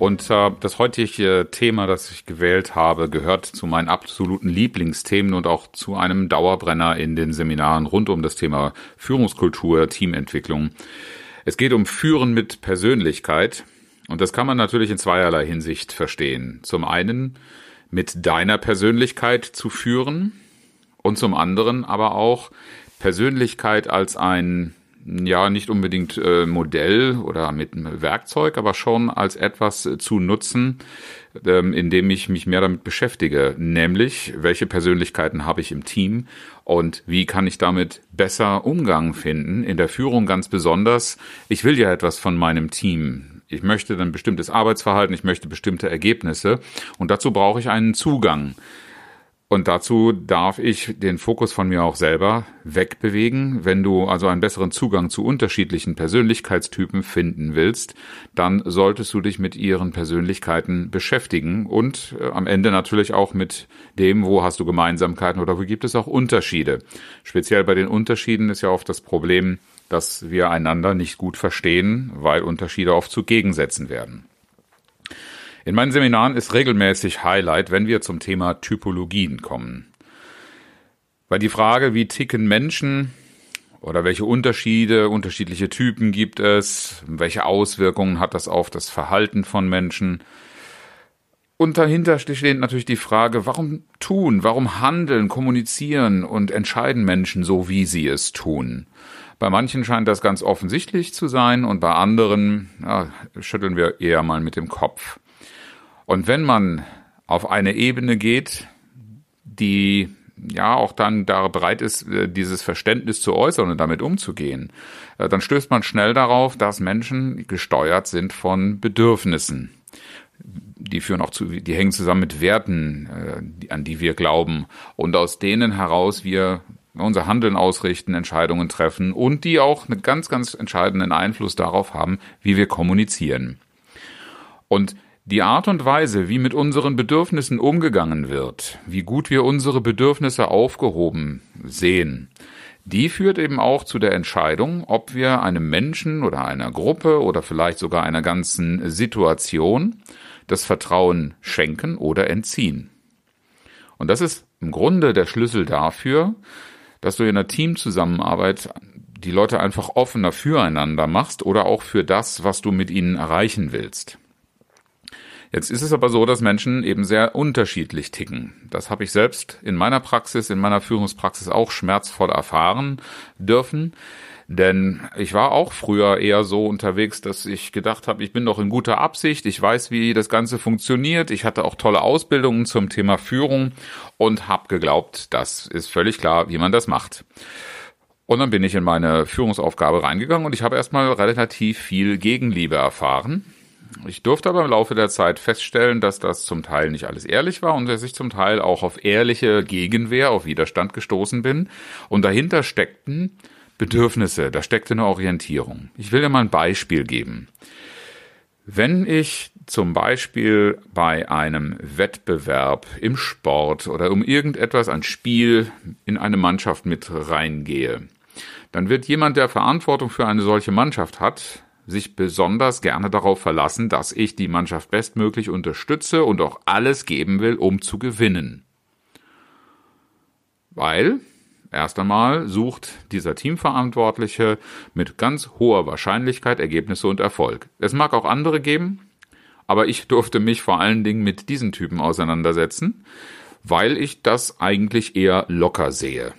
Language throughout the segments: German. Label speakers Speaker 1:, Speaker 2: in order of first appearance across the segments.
Speaker 1: Und äh, das heutige Thema, das ich gewählt habe, gehört zu meinen absoluten Lieblingsthemen und auch zu einem Dauerbrenner in den Seminaren rund um das Thema Führungskultur, Teamentwicklung. Es geht um Führen mit Persönlichkeit. Und das kann man natürlich in zweierlei Hinsicht verstehen. Zum einen mit deiner Persönlichkeit zu führen und zum anderen aber auch Persönlichkeit als ein ja nicht unbedingt äh, Modell oder mit einem Werkzeug, aber schon als etwas äh, zu nutzen, ähm, indem ich mich mehr damit beschäftige, nämlich welche Persönlichkeiten habe ich im Team und wie kann ich damit besser Umgang finden, in der Führung ganz besonders. Ich will ja etwas von meinem Team. Ich möchte ein bestimmtes Arbeitsverhalten, ich möchte bestimmte Ergebnisse und dazu brauche ich einen Zugang. Und dazu darf ich den Fokus von mir auch selber wegbewegen. Wenn du also einen besseren Zugang zu unterschiedlichen Persönlichkeitstypen finden willst, dann solltest du dich mit ihren Persönlichkeiten beschäftigen und äh, am Ende natürlich auch mit dem, wo hast du Gemeinsamkeiten oder wo gibt es auch Unterschiede. Speziell bei den Unterschieden ist ja oft das Problem, dass wir einander nicht gut verstehen, weil Unterschiede oft zu Gegensätzen werden. In meinen Seminaren ist regelmäßig Highlight, wenn wir zum Thema Typologien kommen. Weil die Frage, wie ticken Menschen oder welche Unterschiede, unterschiedliche Typen gibt es, welche Auswirkungen hat das auf das Verhalten von Menschen, und dahinter steht natürlich die Frage, warum tun, warum handeln, kommunizieren und entscheiden Menschen so, wie sie es tun? Bei manchen scheint das ganz offensichtlich zu sein und bei anderen ja, schütteln wir eher mal mit dem Kopf. Und wenn man auf eine Ebene geht, die ja auch dann da bereit ist, äh, dieses Verständnis zu äußern und damit umzugehen, äh, dann stößt man schnell darauf, dass Menschen gesteuert sind von Bedürfnissen. Die führen auch zu, die hängen zusammen mit Werten, äh, an die wir glauben und aus denen heraus wir unser Handeln ausrichten, Entscheidungen treffen und die auch einen ganz, ganz entscheidenden Einfluss darauf haben, wie wir kommunizieren. Und die Art und Weise, wie mit unseren Bedürfnissen umgegangen wird, wie gut wir unsere Bedürfnisse aufgehoben sehen, die führt eben auch zu der Entscheidung, ob wir einem Menschen oder einer Gruppe oder vielleicht sogar einer ganzen Situation das Vertrauen schenken oder entziehen. Und das ist im Grunde der Schlüssel dafür, dass du in einer Teamzusammenarbeit die Leute einfach offener füreinander machst oder auch für das, was du mit ihnen erreichen willst. Jetzt ist es aber so, dass Menschen eben sehr unterschiedlich ticken. Das habe ich selbst in meiner Praxis, in meiner Führungspraxis auch schmerzvoll erfahren dürfen. Denn ich war auch früher eher so unterwegs, dass ich gedacht habe, ich bin doch in guter Absicht, ich weiß, wie das Ganze funktioniert, ich hatte auch tolle Ausbildungen zum Thema Führung und habe geglaubt, das ist völlig klar, wie man das macht. Und dann bin ich in meine Führungsaufgabe reingegangen und ich habe erstmal relativ viel Gegenliebe erfahren. Ich durfte aber im Laufe der Zeit feststellen, dass das zum Teil nicht alles ehrlich war und dass ich zum Teil auch auf ehrliche Gegenwehr, auf Widerstand gestoßen bin. Und dahinter steckten Bedürfnisse, da steckte eine Orientierung. Ich will dir mal ein Beispiel geben. Wenn ich zum Beispiel bei einem Wettbewerb im Sport oder um irgendetwas, ein Spiel in eine Mannschaft mit reingehe, dann wird jemand, der Verantwortung für eine solche Mannschaft hat, sich besonders gerne darauf verlassen, dass ich die Mannschaft bestmöglich unterstütze und auch alles geben will, um zu gewinnen. Weil erst einmal sucht dieser Teamverantwortliche mit ganz hoher Wahrscheinlichkeit Ergebnisse und Erfolg. Es mag auch andere geben, aber ich durfte mich vor allen Dingen mit diesen Typen auseinandersetzen, weil ich das eigentlich eher locker sehe.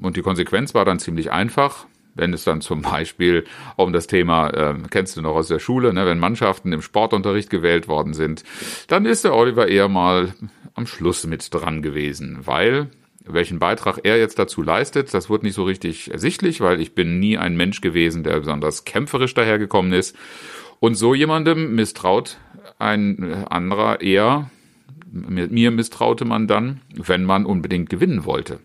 Speaker 1: Und die Konsequenz war dann ziemlich einfach wenn es dann zum Beispiel um das Thema, äh, kennst du noch aus der Schule, ne, wenn Mannschaften im Sportunterricht gewählt worden sind, dann ist der Oliver eher mal am Schluss mit dran gewesen, weil welchen Beitrag er jetzt dazu leistet, das wird nicht so richtig ersichtlich, weil ich bin nie ein Mensch gewesen, der besonders kämpferisch dahergekommen ist. Und so jemandem misstraut ein anderer eher mir misstraute man dann, wenn man unbedingt gewinnen wollte.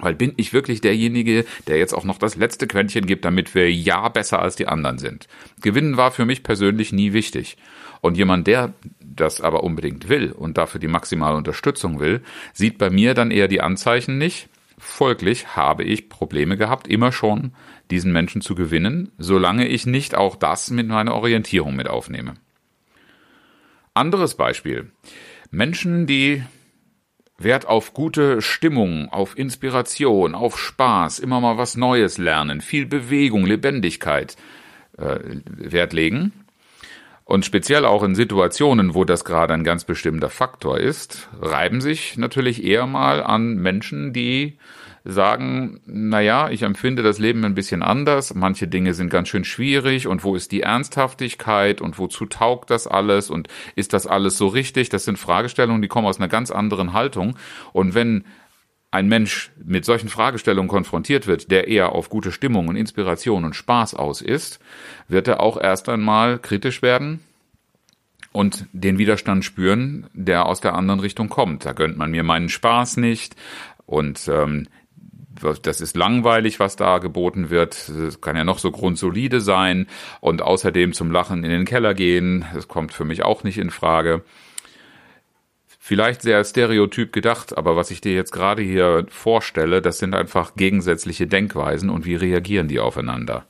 Speaker 1: Weil bin ich wirklich derjenige, der jetzt auch noch das letzte Quäntchen gibt, damit wir ja besser als die anderen sind. Gewinnen war für mich persönlich nie wichtig. Und jemand, der das aber unbedingt will und dafür die maximale Unterstützung will, sieht bei mir dann eher die Anzeichen nicht. Folglich habe ich Probleme gehabt, immer schon diesen Menschen zu gewinnen, solange ich nicht auch das mit meiner Orientierung mit aufnehme. Anderes Beispiel. Menschen, die Wert auf gute Stimmung, auf Inspiration, auf Spaß, immer mal was Neues lernen, viel Bewegung, Lebendigkeit äh, Wert legen. Und speziell auch in Situationen, wo das gerade ein ganz bestimmter Faktor ist, reiben sich natürlich eher mal an Menschen, die sagen, na ja, ich empfinde das Leben ein bisschen anders, manche Dinge sind ganz schön schwierig. Und wo ist die Ernsthaftigkeit? Und wozu taugt das alles? Und ist das alles so richtig? Das sind Fragestellungen, die kommen aus einer ganz anderen Haltung. Und wenn ein Mensch mit solchen Fragestellungen konfrontiert wird, der eher auf gute Stimmung und Inspiration und Spaß aus ist, wird er auch erst einmal kritisch werden und den Widerstand spüren, der aus der anderen Richtung kommt. Da gönnt man mir meinen Spaß nicht. Und ähm, das ist langweilig, was da geboten wird. Es kann ja noch so grundsolide sein und außerdem zum Lachen in den Keller gehen. Das kommt für mich auch nicht in Frage. Vielleicht sehr stereotyp gedacht, aber was ich dir jetzt gerade hier vorstelle, das sind einfach gegensätzliche Denkweisen und wie reagieren die aufeinander.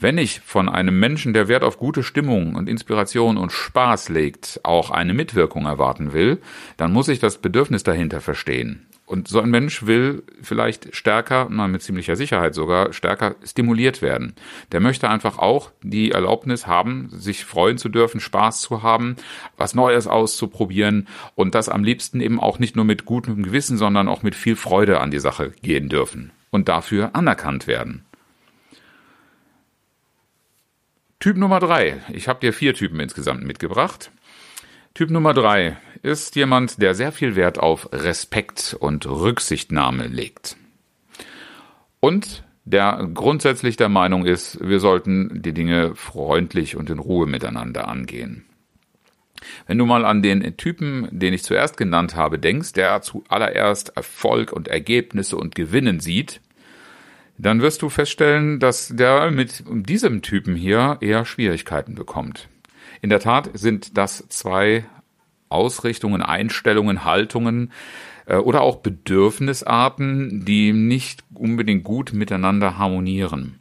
Speaker 1: Wenn ich von einem Menschen, der Wert auf gute Stimmung und Inspiration und Spaß legt, auch eine Mitwirkung erwarten will, dann muss ich das Bedürfnis dahinter verstehen. Und so ein Mensch will vielleicht stärker, mal mit ziemlicher Sicherheit sogar, stärker stimuliert werden. Der möchte einfach auch die Erlaubnis haben, sich freuen zu dürfen, Spaß zu haben, was Neues auszuprobieren und das am liebsten eben auch nicht nur mit gutem Gewissen, sondern auch mit viel Freude an die Sache gehen dürfen und dafür anerkannt werden. Typ Nummer drei. Ich habe dir vier Typen insgesamt mitgebracht. Typ Nummer drei ist jemand, der sehr viel Wert auf Respekt und Rücksichtnahme legt. Und der grundsätzlich der Meinung ist, wir sollten die Dinge freundlich und in Ruhe miteinander angehen. Wenn du mal an den Typen, den ich zuerst genannt habe, denkst, der zuallererst Erfolg und Ergebnisse und Gewinnen sieht, dann wirst du feststellen, dass der mit diesem Typen hier eher Schwierigkeiten bekommt. In der Tat sind das zwei Ausrichtungen, Einstellungen, Haltungen äh, oder auch Bedürfnisarten, die nicht unbedingt gut miteinander harmonieren.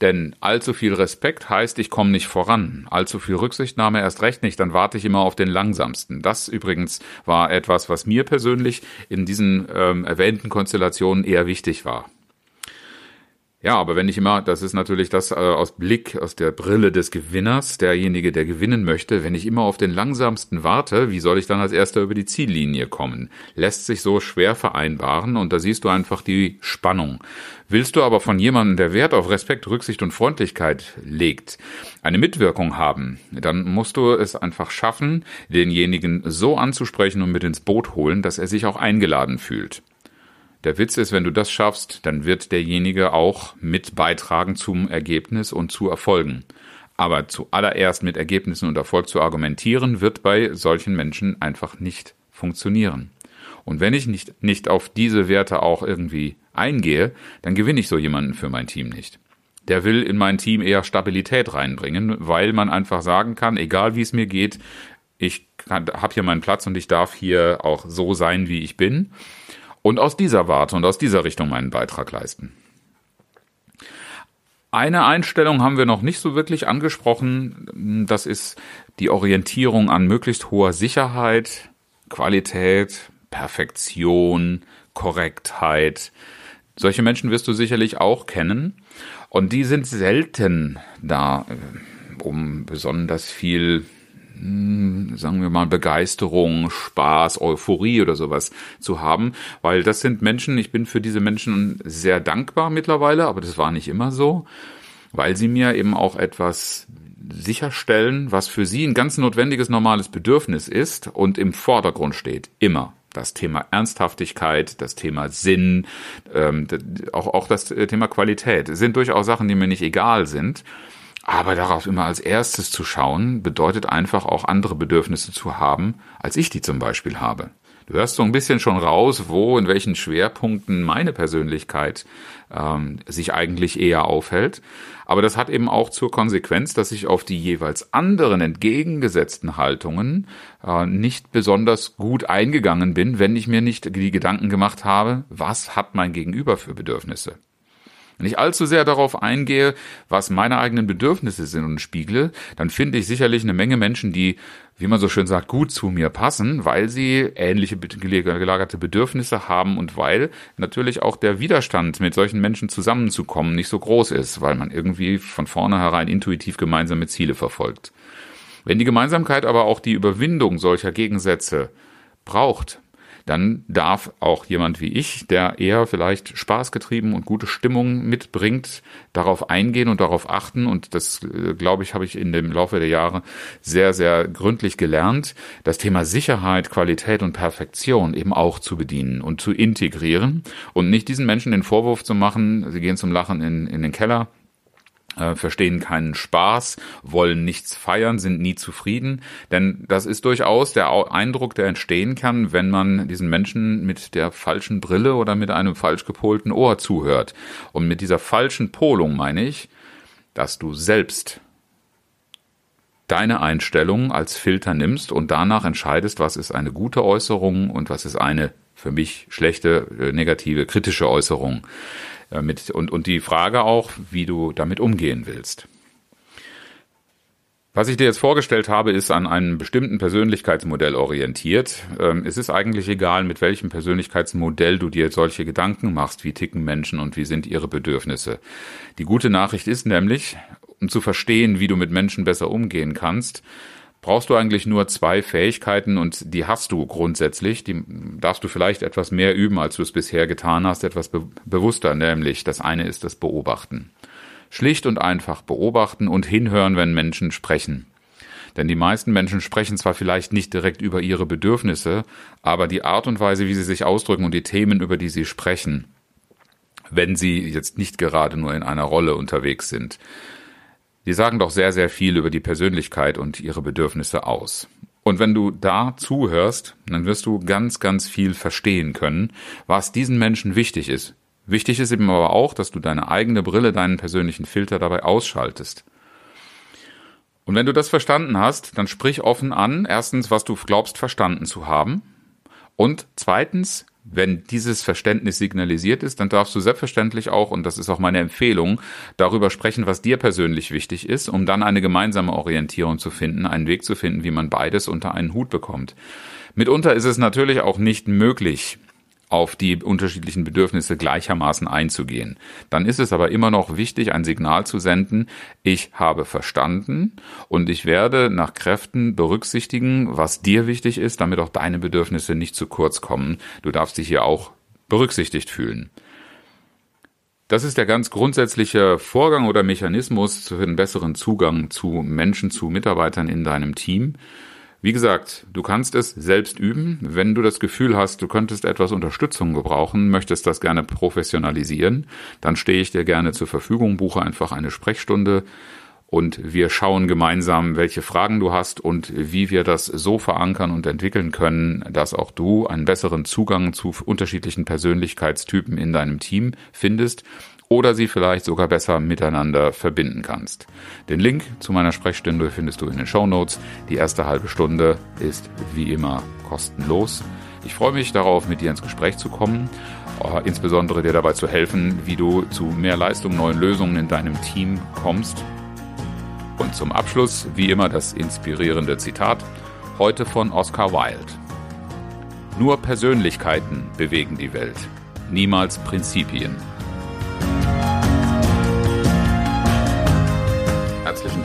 Speaker 1: Denn allzu viel Respekt heißt, ich komme nicht voran. Allzu viel Rücksichtnahme erst recht nicht, dann warte ich immer auf den langsamsten. Das übrigens war etwas, was mir persönlich in diesen ähm, erwähnten Konstellationen eher wichtig war. Ja, aber wenn ich immer, das ist natürlich das äh, aus Blick, aus der Brille des Gewinners, derjenige, der gewinnen möchte, wenn ich immer auf den langsamsten warte, wie soll ich dann als erster über die Ziellinie kommen? Lässt sich so schwer vereinbaren und da siehst du einfach die Spannung. Willst du aber von jemandem, der Wert auf Respekt, Rücksicht und Freundlichkeit legt, eine Mitwirkung haben, dann musst du es einfach schaffen, denjenigen so anzusprechen und mit ins Boot holen, dass er sich auch eingeladen fühlt. Der Witz ist, wenn du das schaffst, dann wird derjenige auch mit beitragen zum Ergebnis und zu Erfolgen. Aber zuallererst mit Ergebnissen und Erfolg zu argumentieren, wird bei solchen Menschen einfach nicht funktionieren. Und wenn ich nicht, nicht auf diese Werte auch irgendwie eingehe, dann gewinne ich so jemanden für mein Team nicht. Der will in mein Team eher Stabilität reinbringen, weil man einfach sagen kann, egal wie es mir geht, ich habe hier meinen Platz und ich darf hier auch so sein, wie ich bin und aus dieser Warte und aus dieser Richtung meinen Beitrag leisten. Eine Einstellung haben wir noch nicht so wirklich angesprochen. Das ist die Orientierung an möglichst hoher Sicherheit, Qualität, Perfektion, Korrektheit. Solche Menschen wirst du sicherlich auch kennen. Und die sind selten da, äh, um besonders viel sagen wir mal, Begeisterung, Spaß, Euphorie oder sowas zu haben, weil das sind Menschen, ich bin für diese Menschen sehr dankbar mittlerweile, aber das war nicht immer so, weil sie mir eben auch etwas sicherstellen, was für sie ein ganz notwendiges, normales Bedürfnis ist und im Vordergrund steht, immer das Thema Ernsthaftigkeit, das Thema Sinn, ähm, auch, auch das Thema Qualität. Sind durchaus Sachen, die mir nicht egal sind. Aber darauf immer als erstes zu schauen, bedeutet einfach auch andere Bedürfnisse zu haben, als ich die zum Beispiel habe. Du hörst so ein bisschen schon raus, wo, in welchen Schwerpunkten meine Persönlichkeit ähm, sich eigentlich eher aufhält. Aber das hat eben auch zur Konsequenz, dass ich auf die jeweils anderen entgegengesetzten Haltungen äh, nicht besonders gut eingegangen bin, wenn ich mir nicht die Gedanken gemacht habe, was hat mein Gegenüber für Bedürfnisse. Wenn ich allzu sehr darauf eingehe, was meine eigenen Bedürfnisse sind und spiegle, dann finde ich sicherlich eine Menge Menschen, die, wie man so schön sagt, gut zu mir passen, weil sie ähnliche gelagerte Bedürfnisse haben und weil natürlich auch der Widerstand, mit solchen Menschen zusammenzukommen, nicht so groß ist, weil man irgendwie von vornherein intuitiv gemeinsame Ziele verfolgt. Wenn die Gemeinsamkeit aber auch die Überwindung solcher Gegensätze braucht, dann darf auch jemand wie ich, der eher vielleicht spaßgetrieben und gute Stimmung mitbringt, darauf eingehen und darauf achten. Und das, äh, glaube ich, habe ich in dem Laufe der Jahre sehr, sehr gründlich gelernt, das Thema Sicherheit, Qualität und Perfektion eben auch zu bedienen und zu integrieren und nicht diesen Menschen den Vorwurf zu machen, sie gehen zum Lachen in, in den Keller äh, verstehen keinen Spaß, wollen nichts feiern, sind nie zufrieden. Denn das ist durchaus der Eindruck, der entstehen kann, wenn man diesen Menschen mit der falschen Brille oder mit einem falsch gepolten Ohr zuhört. Und mit dieser falschen Polung meine ich, dass du selbst deine Einstellung als Filter nimmst und danach entscheidest, was ist eine gute Äußerung und was ist eine für mich schlechte, äh, negative, kritische Äußerung. Äh, mit, und, und die Frage auch, wie du damit umgehen willst. Was ich dir jetzt vorgestellt habe, ist an einem bestimmten Persönlichkeitsmodell orientiert. Ähm, es ist eigentlich egal, mit welchem Persönlichkeitsmodell du dir solche Gedanken machst, wie ticken Menschen und wie sind ihre Bedürfnisse. Die gute Nachricht ist nämlich, um zu verstehen, wie du mit Menschen besser umgehen kannst, brauchst du eigentlich nur zwei Fähigkeiten und die hast du grundsätzlich. Die darfst du vielleicht etwas mehr üben, als du es bisher getan hast, etwas be bewusster, nämlich das eine ist das Beobachten. Schlicht und einfach beobachten und hinhören, wenn Menschen sprechen. Denn die meisten Menschen sprechen zwar vielleicht nicht direkt über ihre Bedürfnisse, aber die Art und Weise, wie sie sich ausdrücken und die Themen, über die sie sprechen, wenn sie jetzt nicht gerade nur in einer Rolle unterwegs sind, die sagen doch sehr, sehr viel über die Persönlichkeit und ihre Bedürfnisse aus. Und wenn du da zuhörst, dann wirst du ganz, ganz viel verstehen können, was diesen Menschen wichtig ist. Wichtig ist eben aber auch, dass du deine eigene Brille, deinen persönlichen Filter dabei ausschaltest. Und wenn du das verstanden hast, dann sprich offen an, erstens, was du glaubst verstanden zu haben. Und zweitens, wenn dieses Verständnis signalisiert ist, dann darfst du selbstverständlich auch, und das ist auch meine Empfehlung, darüber sprechen, was dir persönlich wichtig ist, um dann eine gemeinsame Orientierung zu finden, einen Weg zu finden, wie man beides unter einen Hut bekommt. Mitunter ist es natürlich auch nicht möglich, auf die unterschiedlichen Bedürfnisse gleichermaßen einzugehen. Dann ist es aber immer noch wichtig, ein Signal zu senden, ich habe verstanden und ich werde nach Kräften berücksichtigen, was dir wichtig ist, damit auch deine Bedürfnisse nicht zu kurz kommen. Du darfst dich hier auch berücksichtigt fühlen. Das ist der ganz grundsätzliche Vorgang oder Mechanismus für einen besseren Zugang zu Menschen, zu Mitarbeitern in deinem Team. Wie gesagt, du kannst es selbst üben. Wenn du das Gefühl hast, du könntest etwas Unterstützung gebrauchen, möchtest das gerne professionalisieren, dann stehe ich dir gerne zur Verfügung, buche einfach eine Sprechstunde und wir schauen gemeinsam, welche Fragen du hast und wie wir das so verankern und entwickeln können, dass auch du einen besseren Zugang zu unterschiedlichen Persönlichkeitstypen in deinem Team findest oder sie vielleicht sogar besser miteinander verbinden kannst. Den Link zu meiner Sprechstunde findest du in den Show Notes. Die erste halbe Stunde ist wie immer kostenlos. Ich freue mich darauf, mit dir ins Gespräch zu kommen, äh, insbesondere dir dabei zu helfen, wie du zu mehr Leistung, neuen Lösungen in deinem Team kommst. Und zum Abschluss, wie immer, das inspirierende Zitat, heute von Oscar Wilde. Nur Persönlichkeiten bewegen die Welt, niemals Prinzipien.